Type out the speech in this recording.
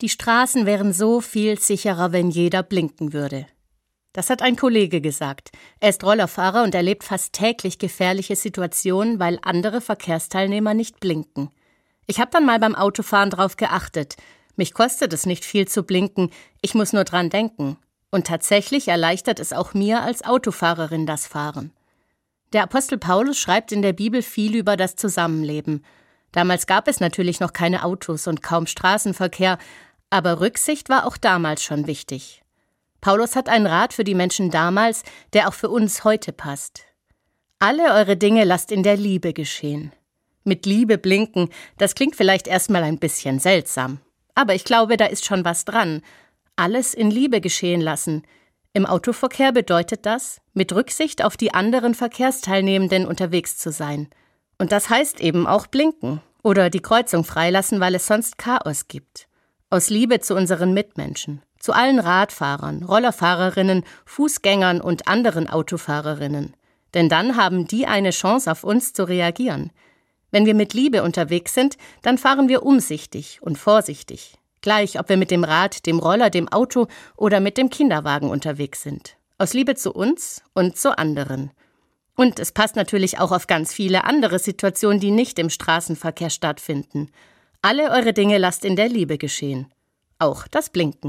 Die Straßen wären so viel sicherer, wenn jeder blinken würde. Das hat ein Kollege gesagt. Er ist Rollerfahrer und erlebt fast täglich gefährliche Situationen, weil andere Verkehrsteilnehmer nicht blinken. Ich habe dann mal beim Autofahren drauf geachtet. Mich kostet es nicht viel zu blinken, ich muss nur dran denken. Und tatsächlich erleichtert es auch mir als Autofahrerin das Fahren. Der Apostel Paulus schreibt in der Bibel viel über das Zusammenleben. Damals gab es natürlich noch keine Autos und kaum Straßenverkehr, aber Rücksicht war auch damals schon wichtig. Paulus hat einen Rat für die Menschen damals, der auch für uns heute passt. Alle eure Dinge lasst in der Liebe geschehen. Mit Liebe blinken, das klingt vielleicht erstmal ein bisschen seltsam. Aber ich glaube, da ist schon was dran. Alles in Liebe geschehen lassen. Im Autoverkehr bedeutet das, mit Rücksicht auf die anderen Verkehrsteilnehmenden unterwegs zu sein. Und das heißt eben auch blinken oder die Kreuzung freilassen, weil es sonst Chaos gibt. Aus Liebe zu unseren Mitmenschen, zu allen Radfahrern, Rollerfahrerinnen, Fußgängern und anderen Autofahrerinnen. Denn dann haben die eine Chance, auf uns zu reagieren. Wenn wir mit Liebe unterwegs sind, dann fahren wir umsichtig und vorsichtig. Gleich, ob wir mit dem Rad, dem Roller, dem Auto oder mit dem Kinderwagen unterwegs sind. Aus Liebe zu uns und zu anderen. Und es passt natürlich auch auf ganz viele andere Situationen, die nicht im Straßenverkehr stattfinden. Alle eure Dinge lasst in der Liebe geschehen. Auch das Blinken.